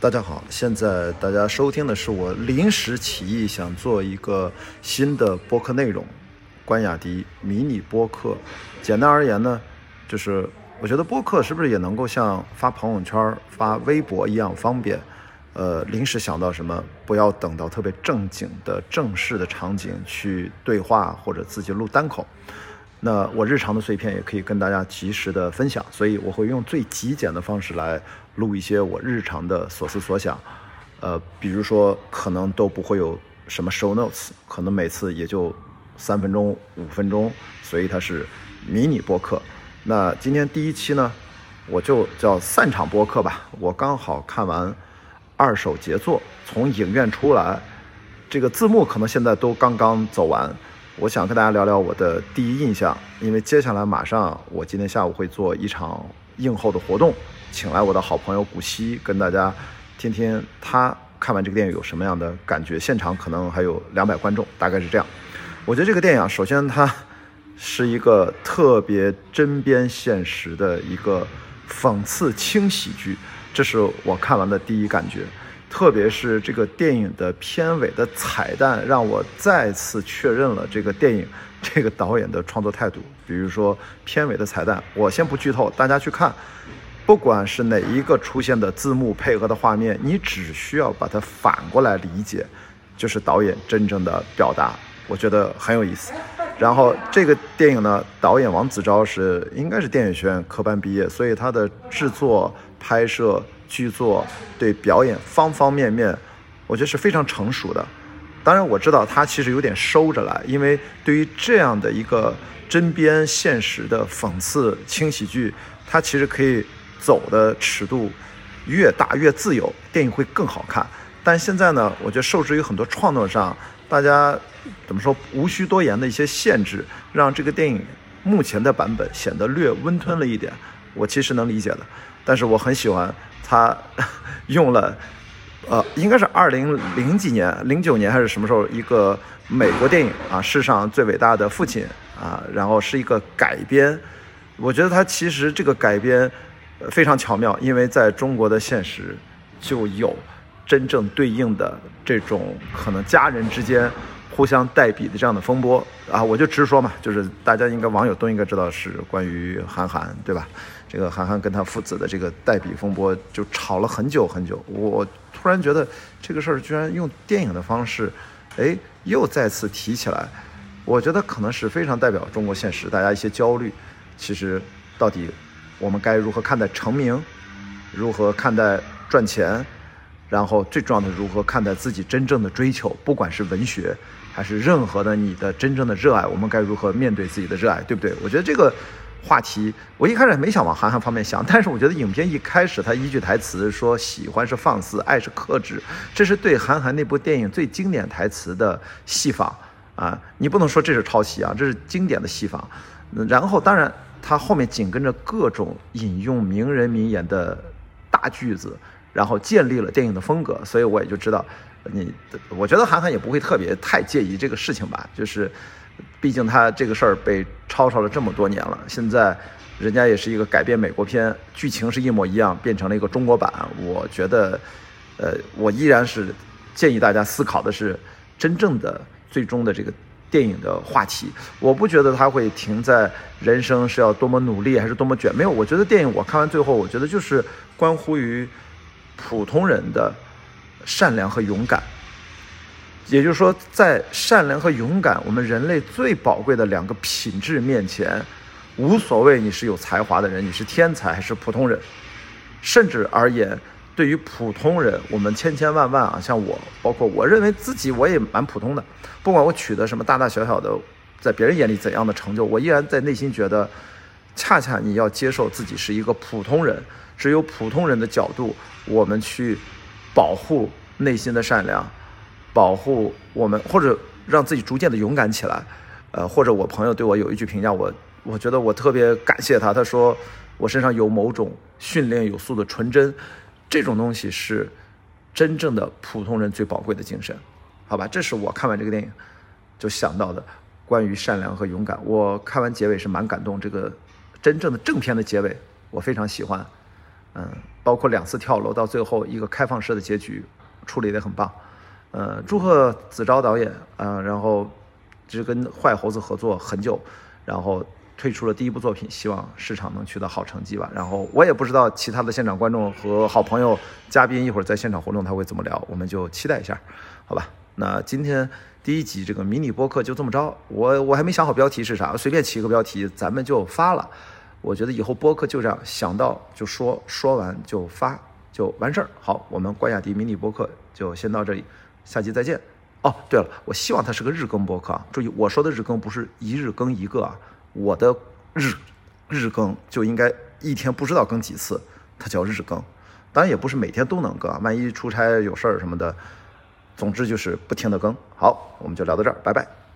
大家好，现在大家收听的是我临时起意想做一个新的播客内容，关雅迪迷你播客。简单而言呢，就是我觉得播客是不是也能够像发朋友圈、发微博一样方便？呃，临时想到什么，不要等到特别正经的正式的场景去对话或者自己录单口。那我日常的碎片也可以跟大家及时的分享，所以我会用最极简的方式来录一些我日常的所思所想，呃，比如说可能都不会有什么 show notes，可能每次也就三分钟、五分钟，所以它是迷你播客。那今天第一期呢，我就叫散场播客吧。我刚好看完二手杰作，从影院出来，这个字幕可能现在都刚刚走完。我想跟大家聊聊我的第一印象，因为接下来马上我今天下午会做一场映后的活动，请来我的好朋友古希，跟大家听听他看完这个电影有什么样的感觉。现场可能还有两百观众，大概是这样。我觉得这个电影，首先它是一个特别针砭现实的一个讽刺轻喜剧，这是我看完的第一感觉。特别是这个电影的片尾的彩蛋，让我再次确认了这个电影这个导演的创作态度。比如说片尾的彩蛋，我先不剧透，大家去看。不管是哪一个出现的字幕配合的画面，你只需要把它反过来理解，就是导演真正的表达。我觉得很有意思。然后这个电影呢，导演王子昭是应该是电影学院科班毕业，所以他的制作、拍摄。剧作对表演方方面面，我觉得是非常成熟的。当然，我知道他其实有点收着来，因为对于这样的一个针砭现实的讽刺轻喜剧，他其实可以走的尺度越大越自由，电影会更好看。但现在呢，我觉得受制于很多创作上，大家怎么说无需多言的一些限制，让这个电影目前的版本显得略温吞了一点。我其实能理解的，但是我很喜欢。他 用了，呃，应该是二零零几年、零九年还是什么时候一个美国电影啊，世上最伟大的父亲啊，然后是一个改编。我觉得他其实这个改编非常巧妙，因为在中国的现实就有真正对应的这种可能家人之间互相代笔的这样的风波啊。我就直说嘛，就是大家应该网友都应该知道是关于韩寒，对吧？这个韩寒跟他父子的这个代笔风波就吵了很久很久，我突然觉得这个事儿居然用电影的方式，哎，又再次提起来，我觉得可能是非常代表中国现实，大家一些焦虑。其实，到底我们该如何看待成名，如何看待赚钱，然后最重要的如何看待自己真正的追求，不管是文学还是任何的你的真正的热爱，我们该如何面对自己的热爱，对不对？我觉得这个。话题，我一开始没想往韩寒方面想，但是我觉得影片一开始他一句台词说“喜欢是放肆，爱是克制”，这是对韩寒那部电影最经典台词的戏仿啊！你不能说这是抄袭啊，这是经典的戏仿。然后，当然他后面紧跟着各种引用名人名言的大句子，然后建立了电影的风格，所以我也就知道，你我觉得韩寒也不会特别太介意这个事情吧，就是。毕竟他这个事儿被抄抄了这么多年了，现在人家也是一个改编美国片，剧情是一模一样，变成了一个中国版。我觉得，呃，我依然是建议大家思考的是真正的最终的这个电影的话题。我不觉得他会停在人生是要多么努力还是多么卷，没有。我觉得电影我看完最后，我觉得就是关乎于普通人的善良和勇敢。也就是说，在善良和勇敢，我们人类最宝贵的两个品质面前，无所谓你是有才华的人，你是天才还是普通人，甚至而言，对于普通人，我们千千万万啊，像我，包括我认为自己我也蛮普通的，不管我取得什么大大小小的，在别人眼里怎样的成就，我依然在内心觉得，恰恰你要接受自己是一个普通人，只有普通人的角度，我们去保护内心的善良。保护我们，或者让自己逐渐的勇敢起来，呃，或者我朋友对我有一句评价，我我觉得我特别感谢他。他说我身上有某种训练有素的纯真，这种东西是真正的普通人最宝贵的精神，好吧？这是我看完这个电影就想到的关于善良和勇敢。我看完结尾是蛮感动，这个真正的正片的结尾我非常喜欢。嗯，包括两次跳楼到最后一个开放式的结局，处理得很棒。呃，祝贺子昭导演啊，然后就跟坏猴子合作很久，然后推出了第一部作品，希望市场能取得好成绩吧。然后我也不知道其他的现场观众和好朋友、嘉宾一会儿在现场活动他会怎么聊，我们就期待一下，好吧？那今天第一集这个迷你播客就这么着，我我还没想好标题是啥，随便起一个标题，咱们就发了。我觉得以后播客就这样，想到就说，说完就发，就完事儿。好，我们关雅迪迷你播客就先到这里，下期再见。哦，对了，我希望它是个日更播客啊，注意我说的日更不是一日更一个啊，我的日日更就应该一天不知道更几次，它叫日更。当然也不是每天都能更，万一出差有事儿什么的。总之就是不停的更。好，我们就聊到这儿，拜拜。